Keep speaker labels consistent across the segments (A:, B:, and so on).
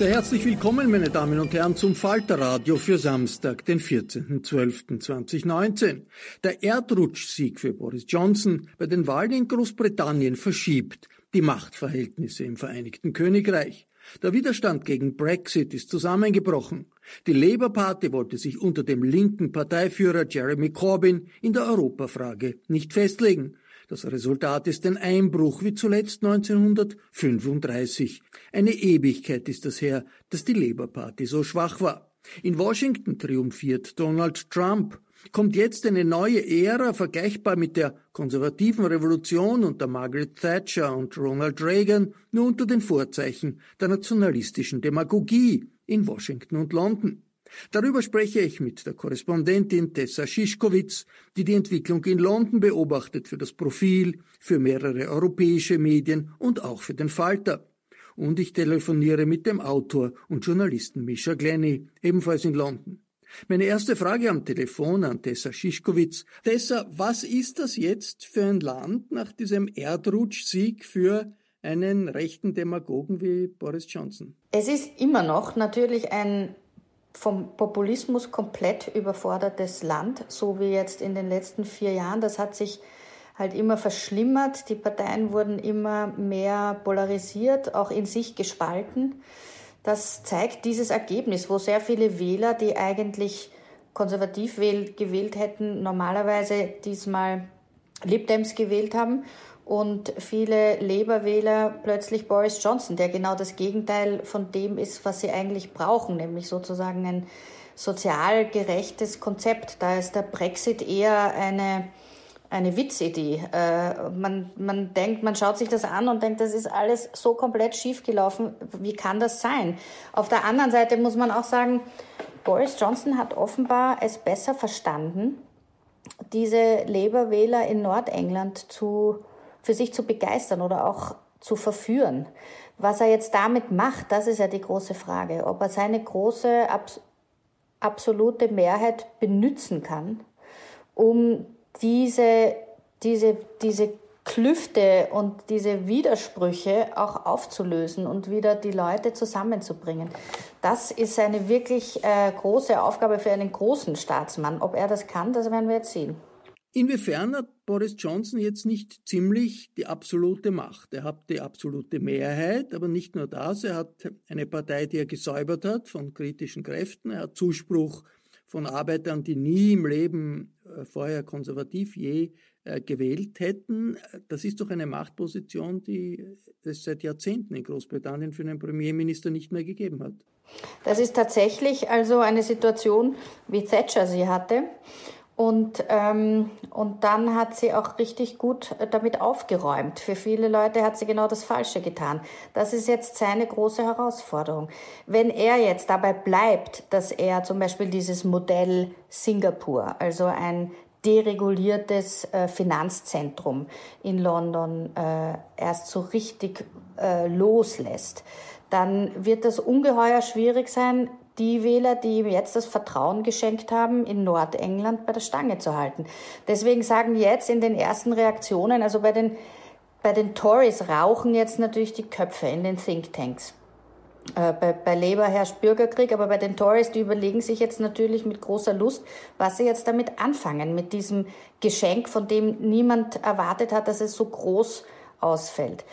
A: Sehr herzlich willkommen, meine Damen und Herren, zum Falterradio für Samstag, den 14.12.2019. Der Erdrutschsieg für Boris Johnson bei den Wahlen in Großbritannien verschiebt die Machtverhältnisse im Vereinigten Königreich. Der Widerstand gegen Brexit ist zusammengebrochen. Die Labour Party wollte sich unter dem linken Parteiführer Jeremy Corbyn in der Europafrage nicht festlegen. Das Resultat ist ein Einbruch wie zuletzt 1935. Eine Ewigkeit ist das her, dass die Labour Party so schwach war. In Washington triumphiert Donald Trump. Kommt jetzt eine neue Ära, vergleichbar mit der konservativen Revolution unter Margaret Thatcher und Ronald Reagan, nur unter den Vorzeichen der nationalistischen Demagogie in Washington und London. Darüber spreche ich mit der Korrespondentin Tessa Schischkowitz, die die Entwicklung in London beobachtet für das Profil, für mehrere europäische Medien und auch für den Falter. Und ich telefoniere mit dem Autor und Journalisten Misha Glenny, ebenfalls in London. Meine erste Frage am Telefon an Tessa Schischkowitz. Tessa, was ist das jetzt für ein Land nach diesem Erdrutschsieg für einen rechten Demagogen wie Boris Johnson?
B: Es ist immer noch natürlich ein vom Populismus komplett überfordertes Land, so wie jetzt in den letzten vier Jahren. Das hat sich halt immer verschlimmert. Die Parteien wurden immer mehr polarisiert, auch in sich gespalten. Das zeigt dieses Ergebnis, wo sehr viele Wähler, die eigentlich konservativ gewählt hätten, normalerweise diesmal Lib Dems gewählt haben und viele Labour-Wähler plötzlich Boris Johnson, der genau das Gegenteil von dem ist, was sie eigentlich brauchen, nämlich sozusagen ein sozial gerechtes Konzept. Da ist der Brexit eher eine, eine Witzidee. Äh, man, man denkt, man schaut sich das an und denkt, das ist alles so komplett schiefgelaufen. Wie kann das sein? Auf der anderen Seite muss man auch sagen, Boris Johnson hat offenbar es besser verstanden, diese Labour-Wähler in Nordengland zu für sich zu begeistern oder auch zu verführen. Was er jetzt damit macht, das ist ja die große Frage. Ob er seine große abs absolute Mehrheit benützen kann, um diese, diese, diese Klüfte und diese Widersprüche auch aufzulösen und wieder die Leute zusammenzubringen. Das ist eine wirklich äh, große Aufgabe für einen großen Staatsmann. Ob er das kann, das werden wir jetzt sehen.
A: Inwiefern hat Boris Johnson jetzt nicht ziemlich die absolute Macht? Er hat die absolute Mehrheit, aber nicht nur das, er hat eine Partei, die er gesäubert hat von kritischen Kräften, er hat Zuspruch von Arbeitern, die nie im Leben äh, vorher konservativ je äh, gewählt hätten. Das ist doch eine Machtposition, die es seit Jahrzehnten in Großbritannien für einen Premierminister nicht mehr gegeben hat.
B: Das ist tatsächlich also eine Situation, wie Thatcher sie hatte. Und, ähm, und dann hat sie auch richtig gut damit aufgeräumt. Für viele Leute hat sie genau das Falsche getan. Das ist jetzt seine große Herausforderung. Wenn er jetzt dabei bleibt, dass er zum Beispiel dieses Modell Singapur, also ein dereguliertes äh, Finanzzentrum in London äh, erst so richtig äh, loslässt, dann wird das ungeheuer schwierig sein, die Wähler, die ihm jetzt das Vertrauen geschenkt haben, in Nordengland bei der Stange zu halten. Deswegen sagen jetzt in den ersten Reaktionen, also bei den, bei den Tories rauchen jetzt natürlich die Köpfe in den Thinktanks. Äh, bei, bei Labour herrscht Bürgerkrieg, aber bei den Tories, die überlegen sich jetzt natürlich mit großer Lust, was sie jetzt damit anfangen, mit diesem Geschenk, von dem niemand erwartet hat, dass es so groß ausfällt.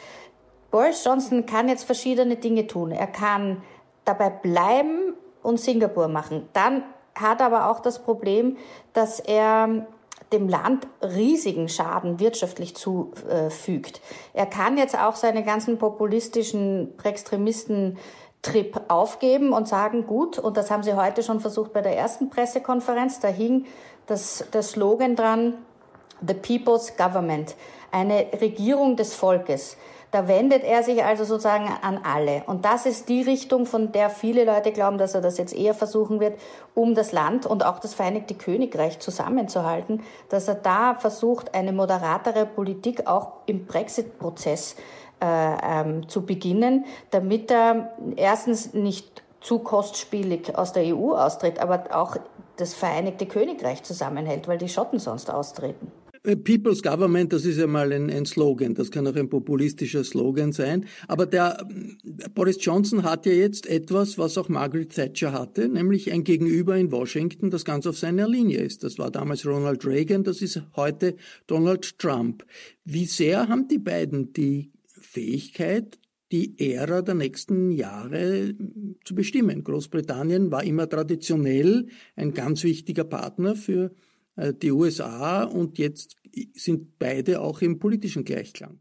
B: Boris Johnson kann jetzt verschiedene Dinge tun. Er kann dabei bleiben und Singapur machen. Dann hat aber auch das Problem, dass er dem Land riesigen Schaden wirtschaftlich zufügt. Er kann jetzt auch seine ganzen populistischen Extremisten Trip aufgeben und sagen, gut, und das haben sie heute schon versucht bei der ersten Pressekonferenz, da hing das, der Slogan dran, The People's Government, eine Regierung des Volkes. Da wendet er sich also sozusagen an alle. Und das ist die Richtung, von der viele Leute glauben, dass er das jetzt eher versuchen wird, um das Land und auch das Vereinigte Königreich zusammenzuhalten, dass er da versucht, eine moderatere Politik auch im Brexit-Prozess äh, ähm, zu beginnen, damit er erstens nicht zu kostspielig aus der EU austritt, aber auch das Vereinigte Königreich zusammenhält, weil die Schotten sonst austreten.
A: Äh, People's Government, das ist ja mal ein, ein, Slogan, das kann auch ein populistischer Slogan sein. Aber der äh, Boris Johnson hat ja jetzt etwas, was auch Margaret Thatcher hatte, nämlich ein Gegenüber in Washington, das ganz auf seiner Linie ist. Das war damals Ronald Reagan, das ist heute Donald Trump. Wie sehr haben die beiden die Fähigkeit, die Ära der nächsten Jahre zu bestimmen? Großbritannien war immer traditionell ein ganz wichtiger Partner für äh, die USA und jetzt sind beide auch im politischen Gleichklang.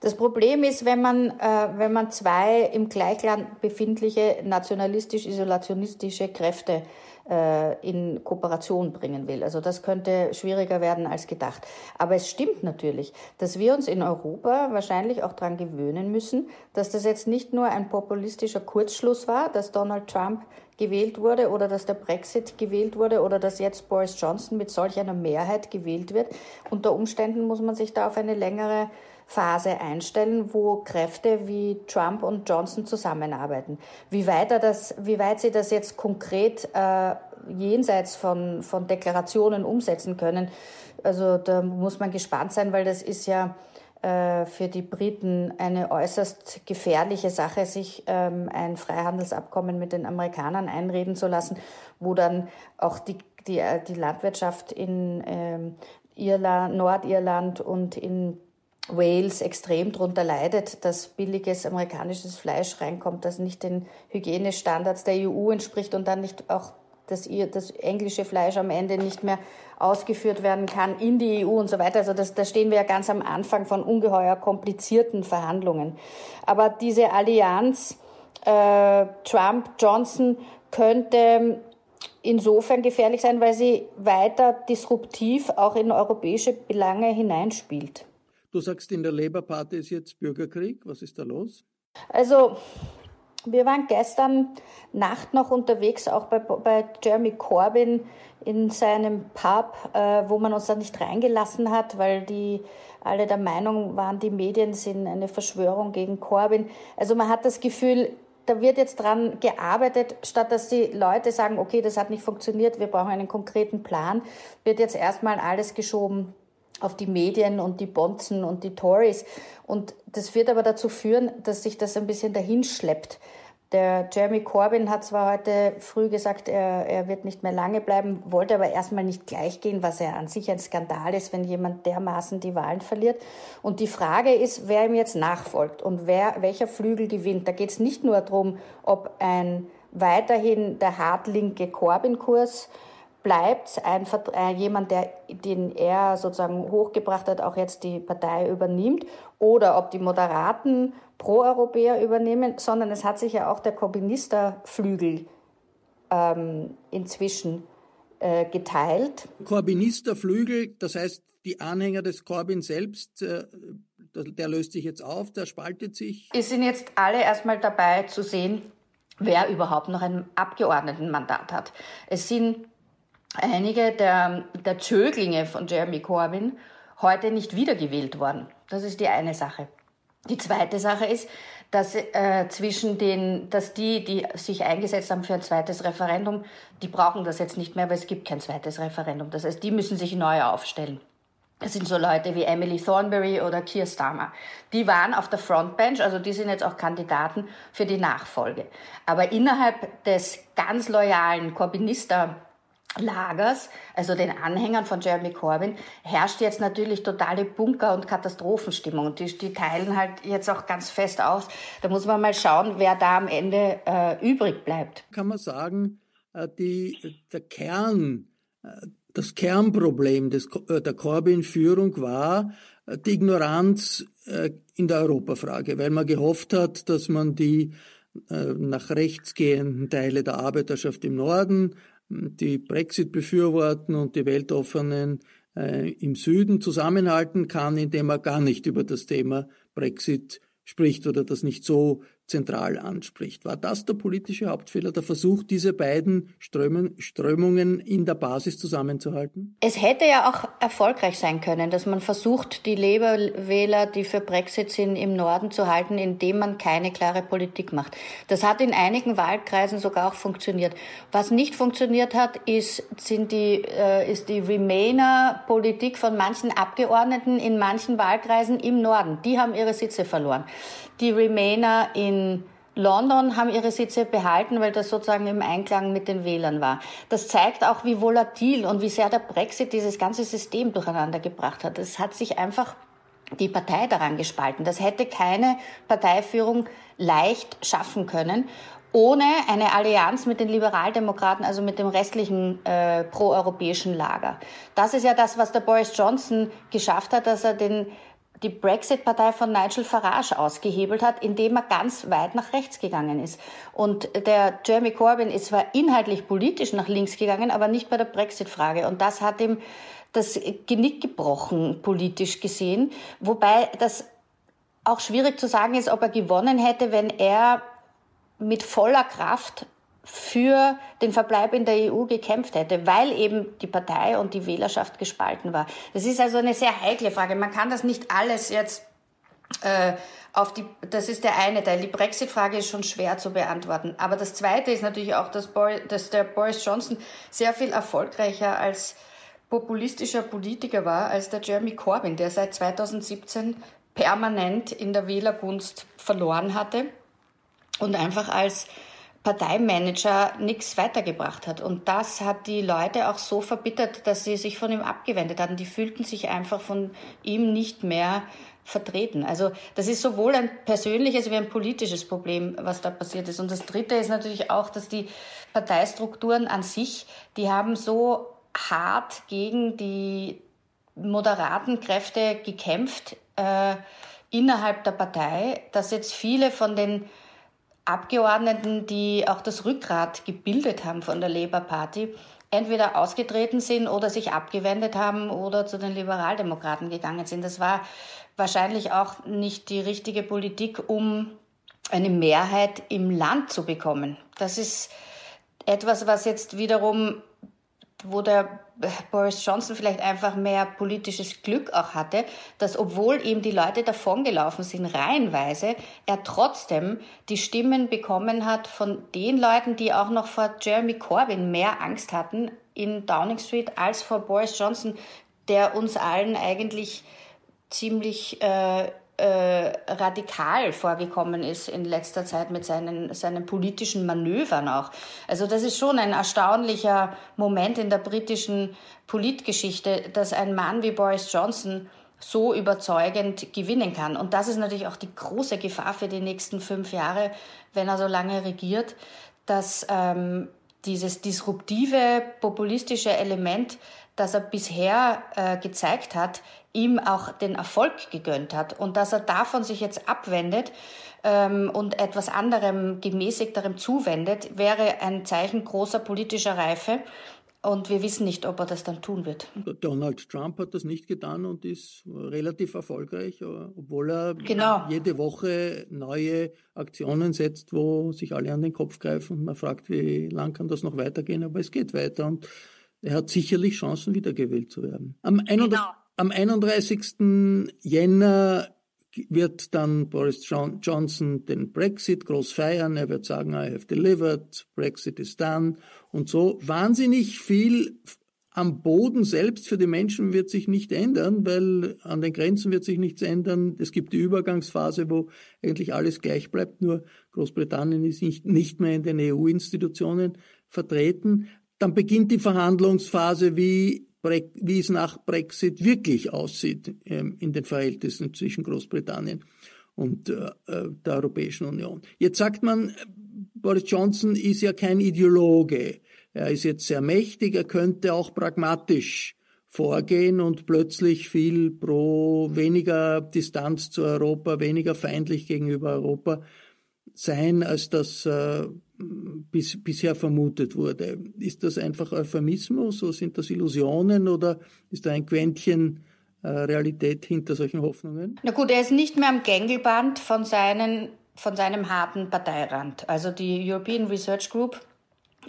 B: Das Problem ist, wenn man, äh, wenn man zwei im Gleichland befindliche nationalistisch-isolationistische Kräfte äh, in Kooperation bringen will. Also das könnte schwieriger werden als gedacht. Aber es stimmt natürlich, dass wir uns in Europa wahrscheinlich auch daran gewöhnen müssen, dass das jetzt nicht nur ein populistischer Kurzschluss war, dass Donald Trump gewählt wurde oder dass der Brexit gewählt wurde oder dass jetzt Boris Johnson mit solch einer Mehrheit gewählt wird. Unter Umständen muss man sich da auf eine längere Phase einstellen, wo Kräfte wie Trump und Johnson zusammenarbeiten. Wie weit, er das, wie weit sie das jetzt konkret äh, jenseits von, von Deklarationen umsetzen können, also da muss man gespannt sein, weil das ist ja für die Briten eine äußerst gefährliche Sache, sich ähm, ein Freihandelsabkommen mit den Amerikanern einreden zu lassen, wo dann auch die, die, äh, die Landwirtschaft in ähm, Irland, Nordirland und in Wales extrem darunter leidet, dass billiges amerikanisches Fleisch reinkommt, das nicht den Hygienestandards der EU entspricht und dann nicht auch das, das englische Fleisch am Ende nicht mehr ausgeführt werden kann in die EU und so weiter. Also das, da stehen wir ja ganz am Anfang von ungeheuer komplizierten Verhandlungen. Aber diese Allianz äh, Trump-Johnson könnte insofern gefährlich sein, weil sie weiter disruptiv auch in europäische Belange hineinspielt.
A: Du sagst, in der Labour Party ist jetzt Bürgerkrieg. Was ist da los?
B: Also, wir waren gestern Nacht noch unterwegs, auch bei, bei Jeremy Corbyn in seinem Pub, äh, wo man uns da nicht reingelassen hat, weil die alle der Meinung waren, die Medien sind eine Verschwörung gegen Corbyn. Also man hat das Gefühl, da wird jetzt dran gearbeitet, statt dass die Leute sagen, okay, das hat nicht funktioniert, wir brauchen einen konkreten Plan, wird jetzt erstmal alles geschoben auf die Medien und die Bonzen und die Tories. Und das wird aber dazu führen, dass sich das ein bisschen dahinschleppt. Der Jeremy Corbyn hat zwar heute früh gesagt, er, er wird nicht mehr lange bleiben, wollte aber erstmal nicht gleich gehen, was ja an sich ein Skandal ist, wenn jemand dermaßen die Wahlen verliert. Und die Frage ist, wer ihm jetzt nachfolgt und wer, welcher Flügel gewinnt. Da geht es nicht nur darum, ob ein weiterhin der hartlinke Corbyn-Kurs bleibt ein, äh, jemand, der, den er sozusagen hochgebracht hat, auch jetzt die Partei übernimmt, oder ob die Moderaten Pro-Europäer übernehmen, sondern es hat sich ja auch der Korbinisterflügel ähm, inzwischen äh, geteilt.
A: Corbynisterflügel, das heißt die Anhänger des Corbyn selbst, äh, der löst sich jetzt auf, der spaltet sich.
B: Es sind jetzt alle erstmal dabei zu sehen, wer überhaupt noch ein Abgeordnetenmandat hat. Es sind einige der, der Zöglinge von Jeremy Corbyn heute nicht wiedergewählt worden. Das ist die eine Sache. Die zweite Sache ist, dass äh, zwischen den, dass die, die sich eingesetzt haben für ein zweites Referendum, die brauchen das jetzt nicht mehr, weil es gibt kein zweites Referendum. Das heißt, die müssen sich neu aufstellen. Das sind so Leute wie Emily Thornberry oder Keir Starmer. Die waren auf der Frontbench, also die sind jetzt auch Kandidaten für die Nachfolge. Aber innerhalb des ganz loyalen Corbynista Lagers, also den Anhängern von Jeremy Corbyn, herrscht jetzt natürlich totale Bunker- und Katastrophenstimmung. Die, die teilen halt jetzt auch ganz fest aus. Da muss man mal schauen, wer da am Ende äh, übrig bleibt.
A: Kann man sagen, äh, die, der Kern, äh, das Kernproblem des, äh, der Corbyn-Führung war die Ignoranz in der Europafrage, weil man gehofft hat, dass man die nach rechts gehenden Teile der Arbeiterschaft im Norden die Brexit befürworten und die weltoffenen äh, im Süden zusammenhalten kann, indem er gar nicht über das Thema Brexit spricht oder das nicht so zentral anspricht. War das der politische Hauptfehler, der Versuch, diese beiden Strömen, Strömungen in der Basis zusammenzuhalten?
B: Es hätte ja auch erfolgreich sein können, dass man versucht, die Labour-Wähler, die für Brexit sind, im Norden zu halten, indem man keine klare Politik macht. Das hat in einigen Wahlkreisen sogar auch funktioniert. Was nicht funktioniert hat, ist, sind die, äh, ist die Remainer-Politik von manchen Abgeordneten in manchen Wahlkreisen im Norden. Die haben ihre Sitze verloren. Die Remainer in London haben ihre Sitze behalten, weil das sozusagen im Einklang mit den Wählern war. Das zeigt auch, wie volatil und wie sehr der Brexit dieses ganze System durcheinander gebracht hat. Es hat sich einfach die Partei daran gespalten. Das hätte keine Parteiführung leicht schaffen können, ohne eine Allianz mit den Liberaldemokraten, also mit dem restlichen äh, proeuropäischen Lager. Das ist ja das, was der Boris Johnson geschafft hat, dass er den die Brexit-Partei von Nigel Farage ausgehebelt hat, indem er ganz weit nach rechts gegangen ist. Und der Jeremy Corbyn ist zwar inhaltlich politisch nach links gegangen, aber nicht bei der Brexit-Frage. Und das hat ihm das Genick gebrochen, politisch gesehen. Wobei das auch schwierig zu sagen ist, ob er gewonnen hätte, wenn er mit voller Kraft für den Verbleib in der EU gekämpft hätte, weil eben die Partei und die Wählerschaft gespalten war. Das ist also eine sehr heikle Frage. Man kann das nicht alles jetzt äh, auf die, das ist der eine Teil. Die Brexit-Frage ist schon schwer zu beantworten. Aber das zweite ist natürlich auch, dass, Boris, dass der Boris Johnson sehr viel erfolgreicher als populistischer Politiker war als der Jeremy Corbyn, der seit 2017 permanent in der Wählergunst verloren hatte und einfach als Parteimanager nichts weitergebracht hat. Und das hat die Leute auch so verbittert, dass sie sich von ihm abgewendet hatten. Die fühlten sich einfach von ihm nicht mehr vertreten. Also das ist sowohl ein persönliches wie ein politisches Problem, was da passiert ist. Und das Dritte ist natürlich auch, dass die Parteistrukturen an sich, die haben so hart gegen die moderaten Kräfte gekämpft äh, innerhalb der Partei, dass jetzt viele von den Abgeordneten, die auch das Rückgrat gebildet haben von der Labour Party, entweder ausgetreten sind oder sich abgewendet haben oder zu den Liberaldemokraten gegangen sind. Das war wahrscheinlich auch nicht die richtige Politik, um eine Mehrheit im Land zu bekommen. Das ist etwas, was jetzt wiederum wo der Boris Johnson vielleicht einfach mehr politisches Glück auch hatte, dass obwohl ihm die Leute davongelaufen sind, reihenweise, er trotzdem die Stimmen bekommen hat von den Leuten, die auch noch vor Jeremy Corbyn mehr Angst hatten in Downing Street als vor Boris Johnson, der uns allen eigentlich ziemlich äh, äh, radikal vorgekommen ist in letzter Zeit mit seinen, seinen politischen Manövern auch. Also das ist schon ein erstaunlicher Moment in der britischen Politgeschichte, dass ein Mann wie Boris Johnson so überzeugend gewinnen kann. Und das ist natürlich auch die große Gefahr für die nächsten fünf Jahre, wenn er so lange regiert, dass ähm, dieses disruptive, populistische Element, das er bisher äh, gezeigt hat, ihm auch den Erfolg gegönnt hat und dass er davon sich jetzt abwendet ähm, und etwas anderem, gemäßigterem zuwendet, wäre ein Zeichen großer politischer Reife Und wir wissen nicht, ob er das dann tun wird.
A: Donald Trump hat das nicht getan und ist relativ erfolgreich, obwohl er
B: genau.
A: jede Woche neue Aktionen setzt, wo sich alle an den Kopf greifen und man fragt, wie lang kann das noch weitergehen, aber es geht weiter und er hat sicherlich Chancen, wiedergewählt zu werden. Am, genau. am 31. Jänner wird dann Boris Johnson den Brexit groß feiern. Er wird sagen, I have delivered, Brexit is done. Und so wahnsinnig viel am Boden selbst für die Menschen wird sich nicht ändern, weil an den Grenzen wird sich nichts ändern. Es gibt die Übergangsphase, wo eigentlich alles gleich bleibt, nur Großbritannien ist nicht, nicht mehr in den EU-Institutionen vertreten. Dann beginnt die Verhandlungsphase, wie wie es nach Brexit wirklich aussieht ähm, in den Verhältnissen zwischen Großbritannien und äh, äh, der Europäischen Union. Jetzt sagt man, Boris Johnson ist ja kein Ideologe. Er ist jetzt sehr mächtig, er könnte auch pragmatisch vorgehen und plötzlich viel pro weniger Distanz zu Europa, weniger feindlich gegenüber Europa sein, als das äh, bis, bisher vermutet wurde. Ist das einfach Euphemismus oder sind das Illusionen oder ist da ein Quäntchen äh, Realität hinter solchen Hoffnungen?
B: Na gut, er ist nicht mehr am Gängelband von, seinen, von seinem harten Parteirand. Also die European Research Group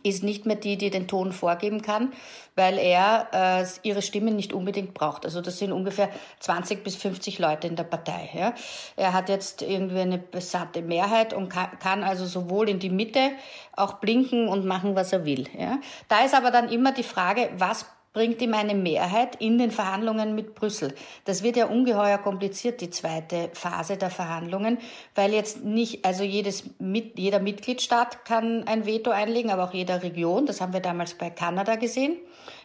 B: ist nicht mehr die, die den Ton vorgeben kann, weil er äh, ihre Stimme nicht unbedingt braucht. Also das sind ungefähr 20 bis 50 Leute in der Partei. Ja. Er hat jetzt irgendwie eine besatte Mehrheit und kann, kann also sowohl in die Mitte auch blinken und machen, was er will. Ja. Da ist aber dann immer die Frage, was bringt ihm eine Mehrheit in den Verhandlungen mit Brüssel. Das wird ja ungeheuer kompliziert, die zweite Phase der Verhandlungen, weil jetzt nicht, also jedes, jeder Mitgliedstaat kann ein Veto einlegen, aber auch jeder Region. Das haben wir damals bei Kanada gesehen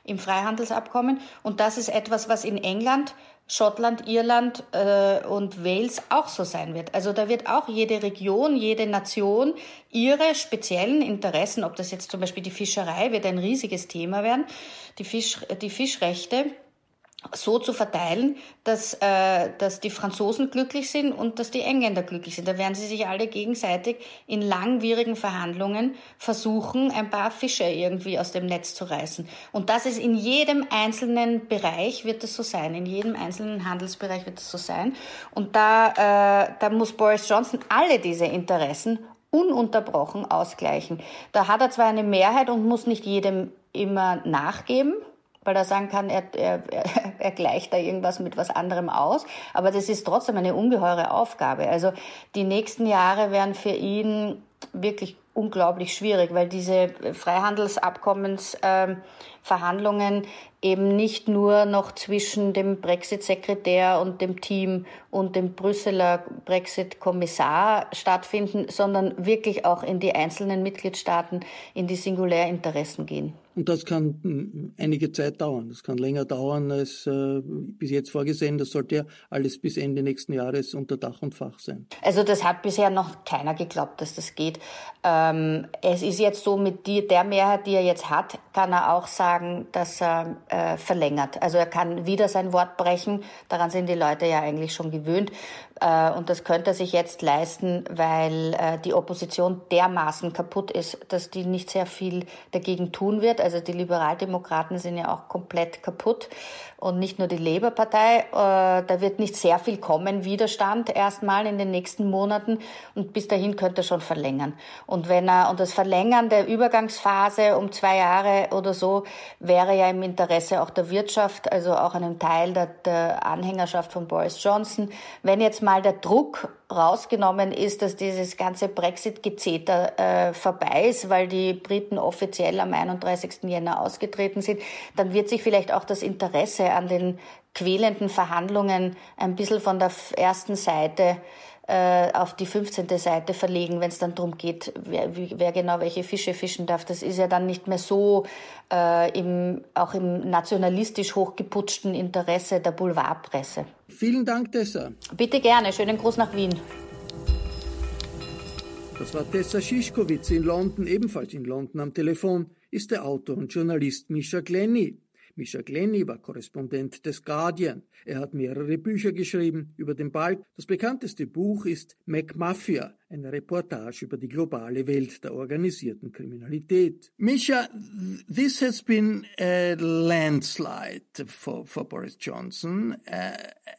B: im Freihandelsabkommen. Und das ist etwas, was in England Schottland, Irland äh, und Wales auch so sein wird. Also da wird auch jede Region, jede Nation ihre speziellen Interessen, ob das jetzt zum Beispiel die Fischerei wird ein riesiges Thema werden, die, Fisch, die Fischrechte so zu verteilen, dass, äh, dass die Franzosen glücklich sind und dass die Engländer glücklich sind. Da werden sie sich alle gegenseitig in langwierigen Verhandlungen versuchen, ein paar Fische irgendwie aus dem Netz zu reißen. Und das ist in jedem einzelnen Bereich wird es so sein. In jedem einzelnen Handelsbereich wird es so sein. Und da, äh, da muss Boris Johnson alle diese Interessen ununterbrochen ausgleichen. Da hat er zwar eine Mehrheit und muss nicht jedem immer nachgeben, weil er sagen kann, er, er, er gleicht da irgendwas mit was anderem aus. Aber das ist trotzdem eine ungeheure Aufgabe. Also die nächsten Jahre werden für ihn wirklich unglaublich schwierig, weil diese Freihandelsabkommensverhandlungen äh, eben nicht nur noch zwischen dem Brexit-Sekretär und dem Team und dem Brüsseler Brexit-Kommissar stattfinden, sondern wirklich auch in die einzelnen Mitgliedstaaten, in die Singulärinteressen gehen.
A: Und das kann hm, einige Zeit dauern. Das kann länger dauern als äh, bis jetzt vorgesehen. Das sollte ja alles bis Ende nächsten Jahres unter Dach und Fach sein.
B: Also das hat bisher noch keiner geglaubt, dass das geht. Ähm, es ist jetzt so, mit die, der Mehrheit, die er jetzt hat, kann er auch sagen, dass er äh, verlängert. Also er kann wieder sein Wort brechen. Daran sind die Leute ja eigentlich schon gewöhnt. Äh, und das könnte er sich jetzt leisten, weil äh, die Opposition dermaßen kaputt ist, dass die nicht sehr viel dagegen tun wird. Also die Liberaldemokraten sind ja auch komplett kaputt und nicht nur die Labour-Partei. Äh, da wird nicht sehr viel kommen, Widerstand erstmal in den nächsten Monaten und bis dahin könnte er schon verlängern. Und wenn er, und das Verlängern der Übergangsphase um zwei Jahre oder so wäre ja im Interesse auch der Wirtschaft, also auch einem Teil der, der Anhängerschaft von Boris Johnson. Wenn jetzt mal der Druck rausgenommen ist, dass dieses ganze Brexit-Gezeter äh, vorbei ist, weil die Briten offiziell am 31. Jänner ausgetreten sind, dann wird sich vielleicht auch das Interesse an den quälenden Verhandlungen ein bisschen von der ersten Seite auf die 15. Seite verlegen, wenn es dann darum geht, wer, wer, genau welche Fische fischen darf. Das ist ja dann nicht mehr so äh, im, auch im nationalistisch hochgeputschten Interesse der Boulevardpresse.
A: Vielen Dank, Tessa.
B: Bitte gerne. Schönen Gruß nach Wien.
A: Das war Tessa Schischkowitz in London, ebenfalls in London am Telefon, ist der Autor und Journalist Misha Glenny. Misha Glenny war Korrespondent des Guardian. Er hat mehrere Bücher geschrieben über den Balk. Das bekannteste Buch ist MacMafia, eine Reportage über die globale Welt der organisierten Kriminalität. Misha, this has been a landslide for, for Boris Johnson. Uh,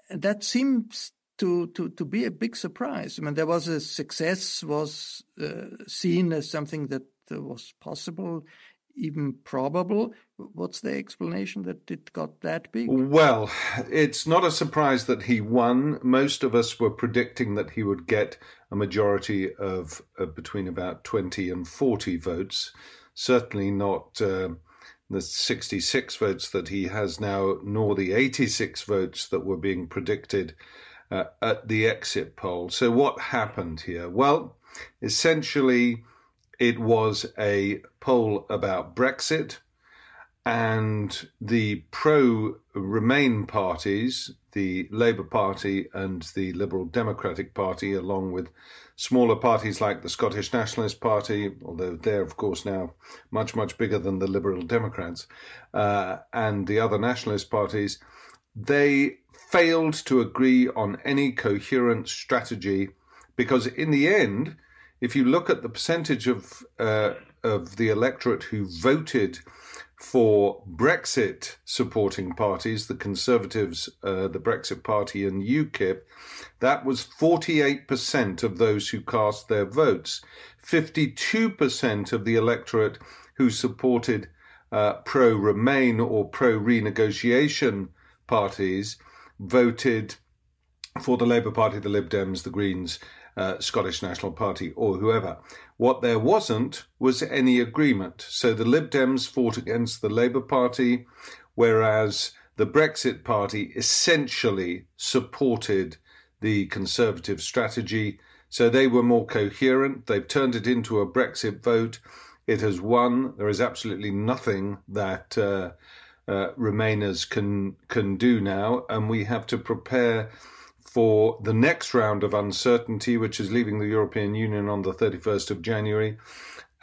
A: that seems to, to, to be a big surprise. I mean, there was a success was uh, seen as something that was possible even probable. What's the explanation that it got that big?
C: Well, it's not a surprise that he won. Most of us were predicting that he would get a majority of, between about 20 and 40 votes. Certainly not uh, the 66 votes that he has now, nor the 86 votes that were being predicted uh, at the exit poll. So, what happened here? Well, essentially, it was a poll about Brexit, and the pro Remain parties, the Labour Party and the Liberal Democratic Party, along with smaller parties like the Scottish Nationalist Party, although they're, of course, now much, much bigger than the Liberal Democrats, uh, and the other nationalist parties, they failed to agree on any coherent strategy because, in the end, if you look at the percentage of uh, of the electorate who voted for Brexit supporting parties, the Conservatives, uh, the Brexit Party, and UKIP, that was 48% of those who cast their votes. 52% of the electorate who supported uh, pro Remain or pro renegotiation parties voted for the Labour Party, the Lib Dems, the Greens, uh, Scottish National Party or whoever. What there wasn't was any agreement. So the Lib Dems fought against the Labour Party, whereas the Brexit Party essentially supported the Conservative strategy. So they were more coherent. They've turned it into a Brexit vote. It has won. There is absolutely nothing that uh, uh, Remainers can can do now, and we have to prepare for the next round of uncertainty, which is leaving the European Union on the 31st of January,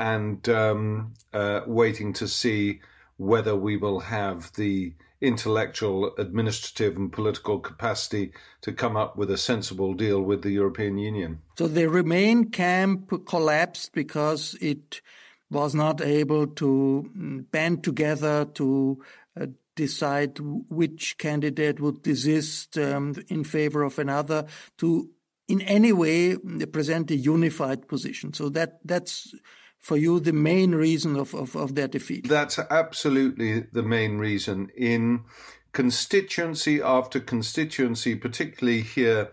C: and um, uh, waiting to see whether we will have the intellectual, administrative, and political capacity to come up with a sensible deal with the European Union.
A: So the Remain camp collapsed because it was not able to mm, band together to uh, decide which candidate would desist um, in favor of another to in any way present a unified position. So that that's for you the main reason of, of, of their defeat.
C: That's absolutely the main reason. In constituency after constituency, particularly here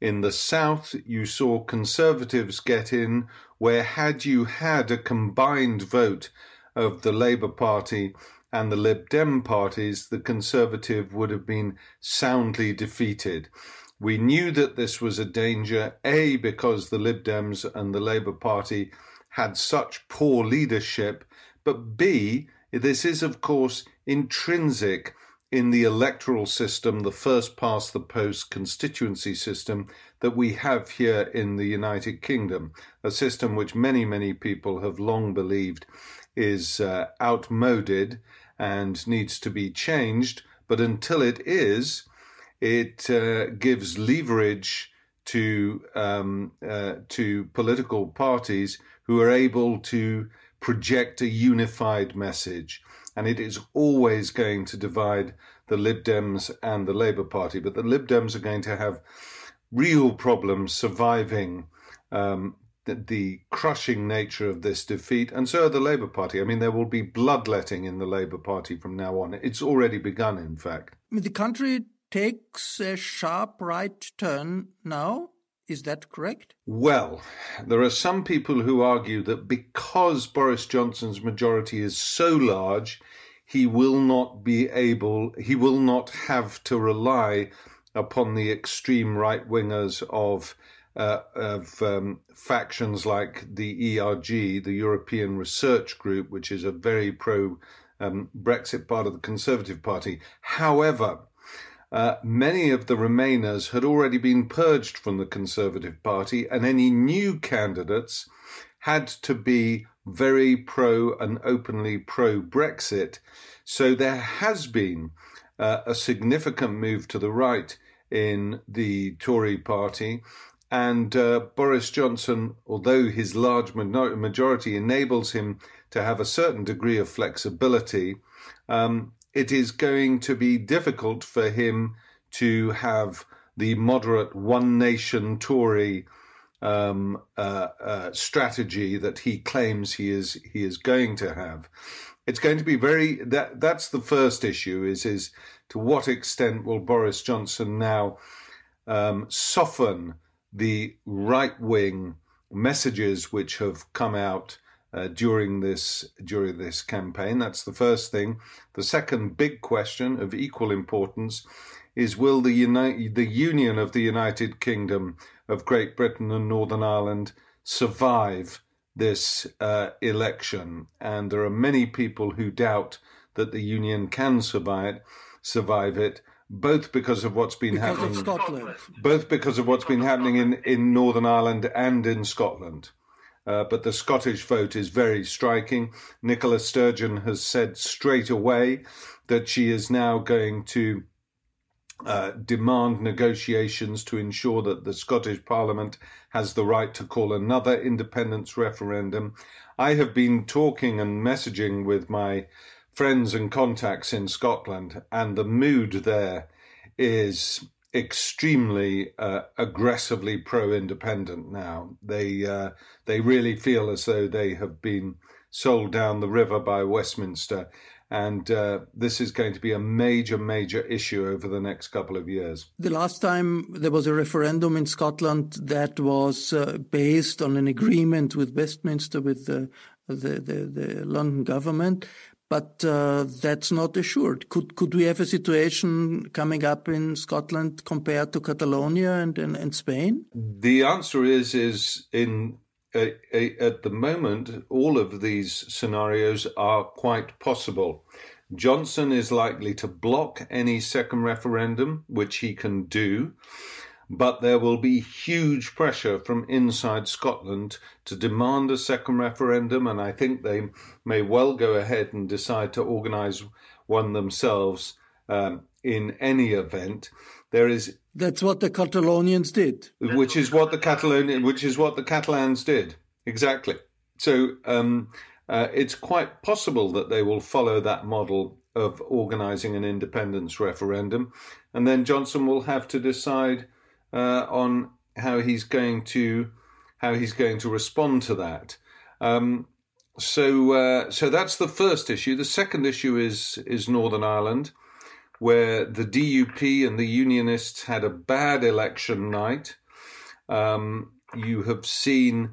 C: in the south, you saw conservatives get in where had you had a combined vote of the Labour Party and the Lib Dem parties, the Conservative would have been soundly defeated. We knew that this was a danger, A, because the Lib Dems and the Labour Party had such poor leadership, but B, this is, of course, intrinsic in the electoral system, the first past the post constituency system that we have here in the United Kingdom, a system which many, many people have long believed is uh, outmoded and needs to be changed. But until it is, it uh, gives leverage to um, uh, to political parties who are able to project a unified message, and it is always going to divide the Lib Dems and the Labour Party. But the Lib Dems are going to have real problems surviving um, the, the, crushing nature of this defeat, and so the Labour Party. I mean, there will be bloodletting in the Labour Party from now on. It's already begun, in fact.
A: The country takes a sharp right turn now. Is that correct?
C: Well, there are some people who argue that because Boris Johnson's majority is so large, he will not be able, he will not have to rely upon the extreme right wingers of uh, of um, factions like the ERG, the European Research Group, which is a very pro um, Brexit part of the Conservative Party. However, uh, many of the Remainers had already been purged from the Conservative Party, and any new candidates had to be very pro and openly pro Brexit. So there has been uh, a significant move to the right in the Tory party. And uh, Boris Johnson, although his large majority enables him to have a certain degree of flexibility, um, it is going to be difficult for him to have the moderate one nation Tory um, uh, uh, strategy that he claims he is he is going to have. It's going to be very that that's the first issue is is to what extent will Boris Johnson now um, soften the right wing messages which have come out uh, during this during this campaign. That's the first thing. The second big question of equal importance is: Will the Uni- the union of the United Kingdom of Great Britain and Northern Ireland survive this uh, election? And there are many people who doubt that the union can survive survive it both because of what's been
A: because
C: happening,
A: Scotland.
C: both because of what's been happening in, in Northern Ireland and in Scotland. Uh, but the Scottish vote is very striking. Nicola Sturgeon has said straight away that she is now going to uh, demand negotiations to ensure that the Scottish Parliament has the right to call another independence referendum. I have been talking and messaging with my friends and contacts in Scotland, and the mood there is extremely uh, aggressively pro-independent now. They uh, they really feel as though they have been sold down the river by Westminster, and uh, this is going to be a major major issue over the next couple of years.
A: The last time there was a referendum in Scotland that was uh, based on an agreement with Westminster with the the, the, the London government but uh, that's not assured. Could could we have a situation coming up in Scotland compared to Catalonia and, and, and Spain?
C: The answer is is in at the moment all of these scenarios are quite possible. Johnson is likely to block any second referendum, which he can do but there will be huge pressure from inside Scotland to demand a second referendum, and I think they may well go ahead and decide to organise one themselves um, in any event. There is
A: that's what the Catalonians did,
C: which is what the Catalonian, which is what the Catalans did exactly. So um, uh, it's quite possible that they will follow that model of organising an independence referendum, and then Johnson will have to decide uh, on how he's going to how he's going to respond to that. Um, so uh, so that's the first issue. The second issue is is Northern Ireland, where the DUP and the Unionists had a bad election night. Um, you have seen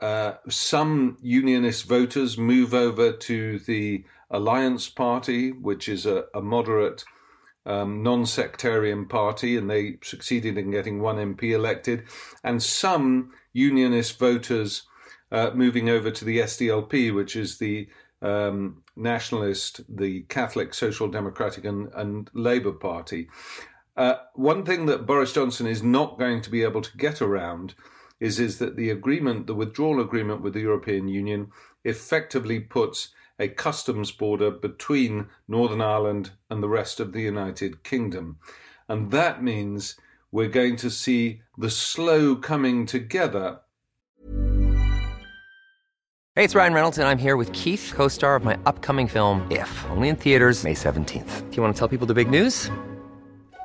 C: uh, some Unionist voters move over to the Alliance Party, which is a, a moderate um, non sectarian party, and they succeeded in getting one MP elected, and some unionist voters uh, moving over to the SDLP, which is the um, nationalist, the Catholic Social Democratic and, and Labour Party. Uh, one thing that Boris Johnson is not going to be able to get around is, is that the agreement, the withdrawal agreement with the European Union, effectively puts a customs border between Northern Ireland and the rest of the United Kingdom. And that means we're going to see the slow coming together.
D: Hey, it's Ryan Reynolds, and I'm here with Keith, co star of my upcoming film, If, only in theaters, May 17th. Do you want to tell people the big news?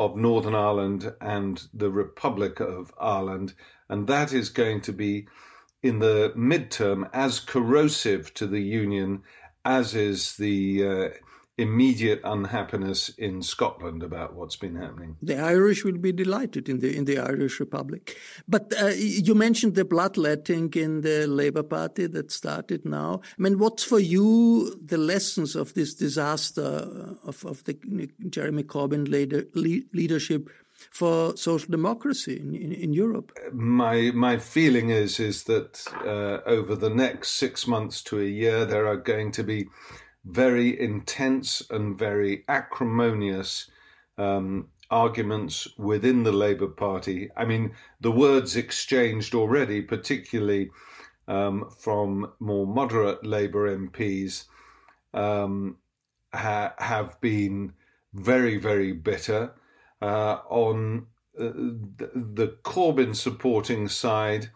C: of Northern Ireland and the Republic of Ireland, and that is going to be in the midterm as corrosive to the union as is the uh, immediate unhappiness in Scotland about what's been happening.
A: The Irish will be delighted in the in the Irish Republic. But uh, you mentioned the bloodletting in the Labour Party that started now. I mean, what's for you the lessons of this disaster of, of the Jeremy Corbyn leader, leadership? for social democracy in, in, in, Europe.
C: My my feeling is is that uh, over the next six months to a year, there are going to be very intense and very acrimonious um, arguments within the Labour Party. I mean, the words exchanged already, particularly um, from more moderate Labour MPs, um, ha- have been very, very bitter. Uh, on uh, the, the Corbyn supporting side,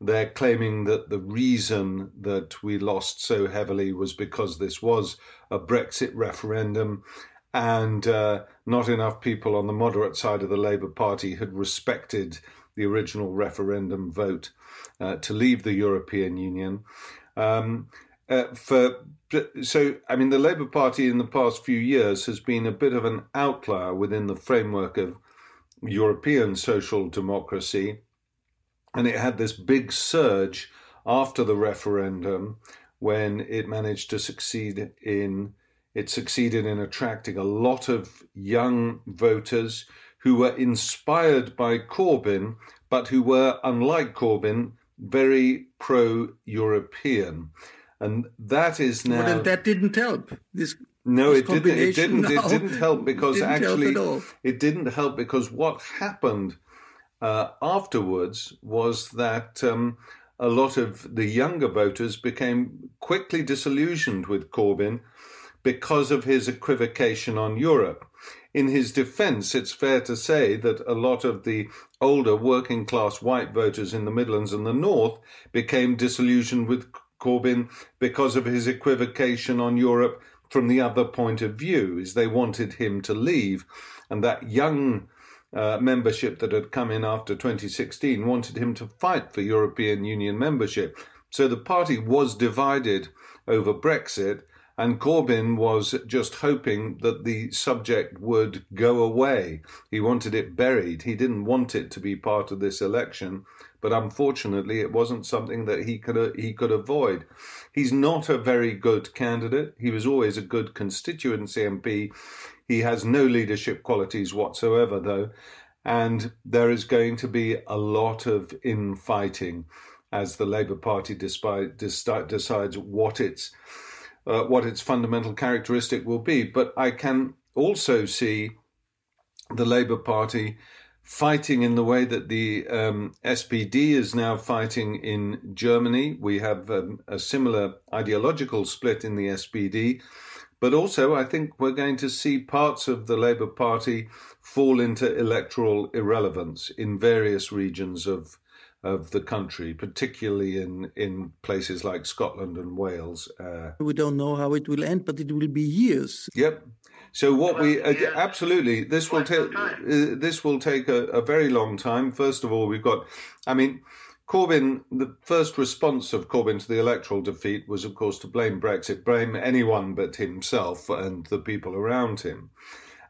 C: they're claiming that the reason that we lost so heavily was because this was a Brexit referendum and uh, not enough people on the moderate side of the Labour Party had respected the original referendum vote uh, to leave the European Union. Um, uh, for so, I mean, the Labour Party in the past few years has been a bit of an outlier within the framework of European social democracy and it had this big surge after the referendum when it managed to succeed in it succeeded in attracting a lot of young voters who were inspired by Corbyn, but who were, unlike Corbyn, very pro-European, and that is now.
A: But that didn't help. This
C: no, it didn't. It didn't. It didn't help because didn't actually help it didn't help because what happened uh, afterwards was that um, a lot of the younger voters became quickly disillusioned with Corbyn because of his equivocation on Europe. In his defense, it's fair to say that a lot of the older working class white voters in the Midlands and the North became disillusioned with Corbyn because of his equivocation on Europe from the other point of view, is they wanted him to leave. And that young uh, membership that had come in after 2016 wanted him to fight for European Union membership. So the party was divided over Brexit, and Corbyn was just hoping that the subject would go away. He wanted it buried. He didn't want it to be part of this election, but unfortunately, it wasn't something that he could he could avoid. He's not a very good candidate. He was always a good constituency MP. He has no leadership qualities whatsoever, though, and there is going to be a lot of infighting as the Labour Party despite, decides what its uh, what its fundamental characteristic will be. But I can also see the Labour Party fighting in the way that the um, SPD is now fighting in Germany. We have um, a similar ideological split in the SPD. But also, I think we're going to see parts of the Labour Party fall into electoral irrelevance in various regions of of the country, particularly in, in places like Scotland and Wales.
A: Uh, we don't know how it will end, but it will be years.
C: Yep. So what well, we uh, yeah. absolutely this will take uh, this will take a, a, very long time. First of all, we've got, I mean, Corbyn, the first response of Corbyn to the electoral defeat was, of course, to blame Brexit, blame anyone but himself and the people around him.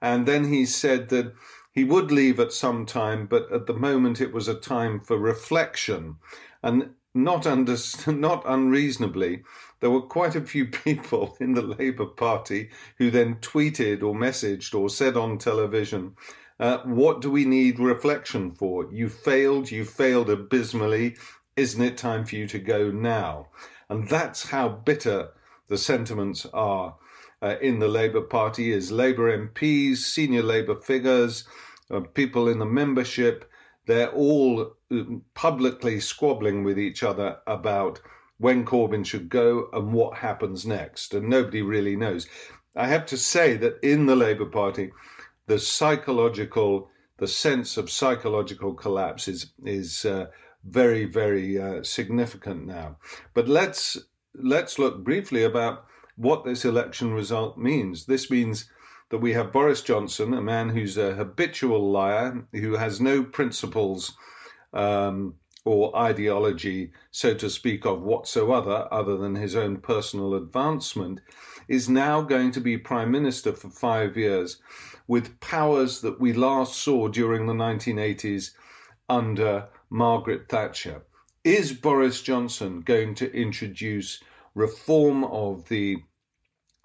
C: And then he said that he would leave at some time, but at the moment it was a time for reflection. And not, under, not unreasonably, there were quite a few people in the Labour Party who then tweeted or messaged or said on television uh, what do we need reflection for? You failed, you failed abysmally. Isn't it time for you to go now? And that's how bitter the sentiments are uh, in the Labour Party is Labour MPs, senior Labour figures, uh, people in the membership, they're all um, publicly squabbling with each other about when Corbyn should go and what happens next. And nobody really knows. I have to say that in the Labour Party, the psychological, the sense of psychological collapse is is uh, very very uh, significant now. But let's let's look briefly about what this election result means. This means that we have Boris Johnson, a man who's a habitual liar, who has no principles um, or ideology, so to speak, of whatsoever, other than his own personal advancement, is now going to be prime minister for five years with powers that we last saw during the 1980s under Margaret Thatcher. Is Boris Johnson going to introduce reform of the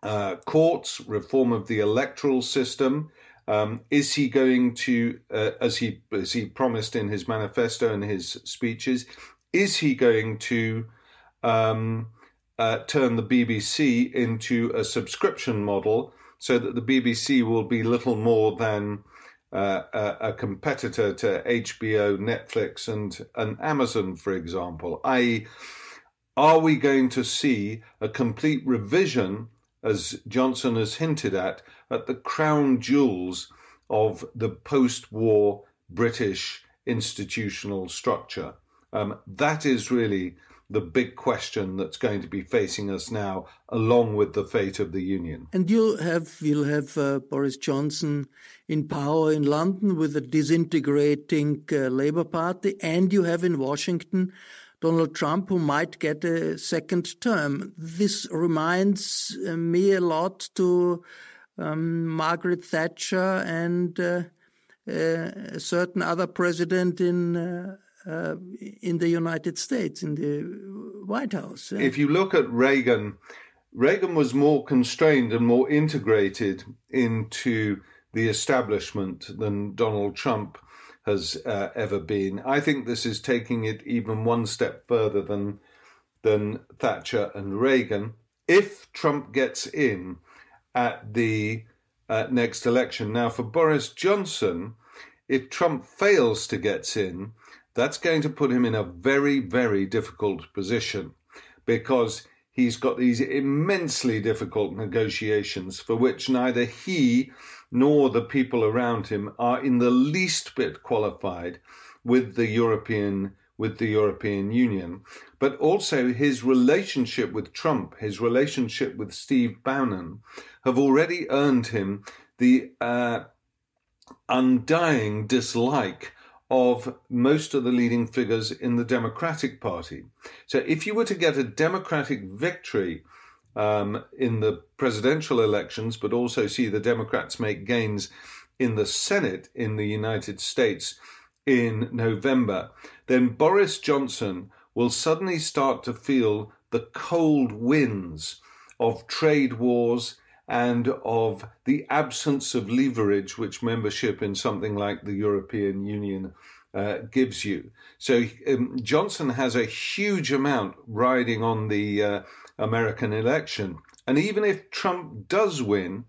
C: uh, courts, reform of the electoral system? Um, is he going to, uh, as he as he promised in his manifesto and his speeches, is he going to um, uh, turn the BBC into a subscription model so that the BBC will be little more than uh, a, a, competitor to HBO, Netflix, and, and Amazon, for example? I.e., are we going to see a complete revision, as Johnson has hinted at, at the crown jewels of the post war British institutional structure? Um, that is really the big question that's going to be facing us now, along with the fate of the union.
A: And you'll have you'll have uh, Boris Johnson in power in London with a disintegrating uh, Labour Party, and you have in Washington Donald Trump, who might get a second term. This reminds uh, me a lot to um, Margaret Thatcher and uh, uh, a certain other president in uh, uh, in the United States, in the White House.
C: If you look at Reagan, Reagan was more constrained and more integrated into the establishment than Donald Trump has uh, ever been. I think this is taking it even one step further than than Thatcher and Reagan. If Trump gets in at the uh, next election, now for Boris Johnson, if Trump fails to get in, that's going to put him in a very, very difficult position because he's got these immensely difficult negotiations for which neither he nor the people around him are in the least bit qualified with the European with the European Union, but also his relationship with Trump, his relationship with Steve Bannon, have already earned him the uh, undying dislike of most of the leading figures in the Democratic Party. So if you were to get a Democratic victory um, in the presidential elections, but also see the Democrats make gains in the Senate in the United States in November, then Boris Johnson will suddenly start to feel the cold winds of trade wars and of the absence of leverage which membership in something like the European Union uh, gives you. So um, Johnson has a huge amount riding on the uh, American election. And even if Trump does win,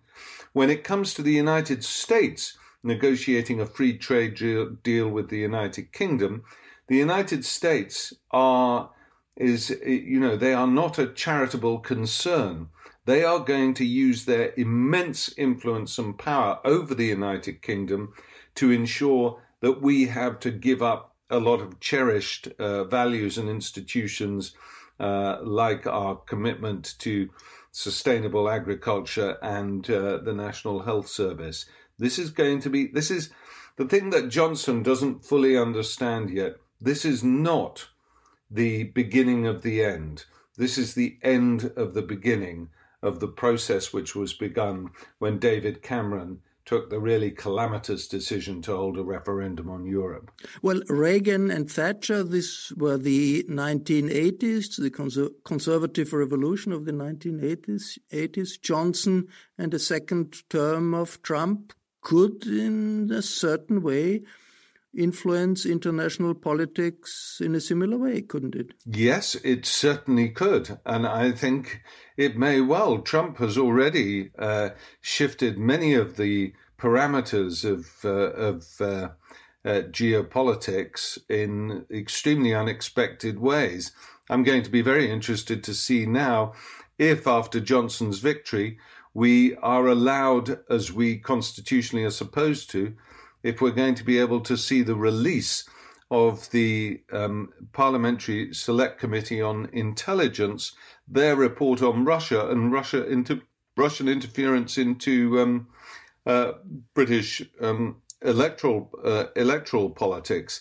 C: when it comes to the United States negotiating a free trade deal with the United Kingdom, the United States are is you know they are not a charitable concern they are going to use their immense influence and power over the United Kingdom to ensure that we have to give up a lot of cherished uh, values and institutions uh, like our commitment to sustainable agriculture and uh, the National Health Service. This is going to be, this is the thing that Johnson doesn't fully understand yet. This is not the beginning of the end. This is the end of the beginning of the process which was begun when David Cameron took the really calamitous decision to hold a referendum on Europe.
A: Well, Reagan and Thatcher, this were the 1980s, the conser- conservative revolution of the 1980s. 80s. Johnson and the second term of Trump could, in a certain way, influence international politics in a similar way, couldn't it?
C: Yes, it certainly could. And I think it may well. Trump has already uh, shifted many of the parameters of, uh, of uh, uh geopolitics in extremely unexpected ways. I'm going to be very interested to see now if, after Johnson's victory, we are allowed, as we constitutionally are supposed to, if we're going to be able to see the release of the um, Parliamentary Select Committee on Intelligence, their report on Russia and Russia into Russian interference into um, uh, British um, electoral uh, electoral politics.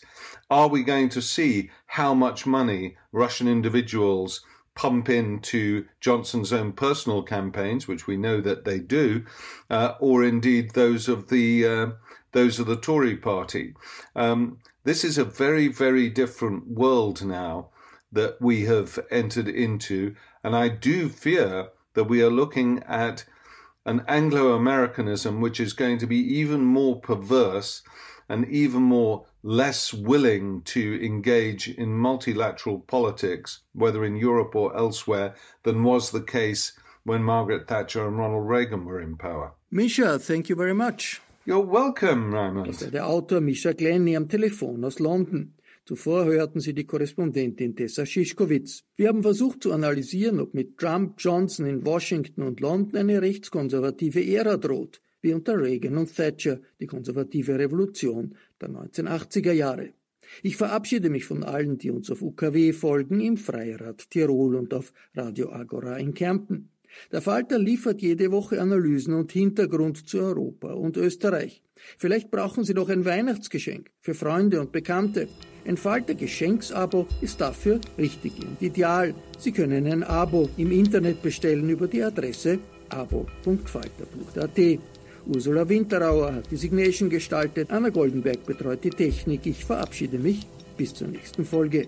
C: Are we going to see how much money Russian individuals pump into Johnson's own personal campaigns, which we know that they do, uh, or indeed those of the uh, those of the Tory party. Um, this is a very, very different world now that we have entered into, and I do fear that we are looking at an Anglo Americanism which is going to be even more perverse and even more less willing to engage in multilateral politics, whether in Europe or elsewhere, than was the case when Margaret Thatcher and Ronald Reagan were in power.
A: Misha, thank you very much.
C: You're welcome, Raymond.
A: Das war der Autor Misha Glenny am Telefon aus London. Zuvor hörten Sie die Korrespondentin Tessa Schischkowitz. Wir haben versucht zu analysieren, ob mit Trump Johnson in Washington und London eine rechtskonservative Ära droht, wie unter Reagan und Thatcher, die konservative Revolution der 1980er Jahre. Ich verabschiede mich von allen, die uns auf UKW folgen, im Freirad Tirol und auf Radio Agora in Kärnten. Der Falter liefert jede Woche Analysen und Hintergrund zu Europa und Österreich. Vielleicht brauchen Sie noch ein Weihnachtsgeschenk für Freunde und Bekannte. Ein Falter-Geschenksabo ist dafür richtig und ideal. Sie können ein Abo im Internet bestellen über die Adresse abo.falter.at. Ursula Winterauer hat die Signation gestaltet, Anna Goldenberg betreut die Technik. Ich verabschiede mich. Bis zur nächsten Folge.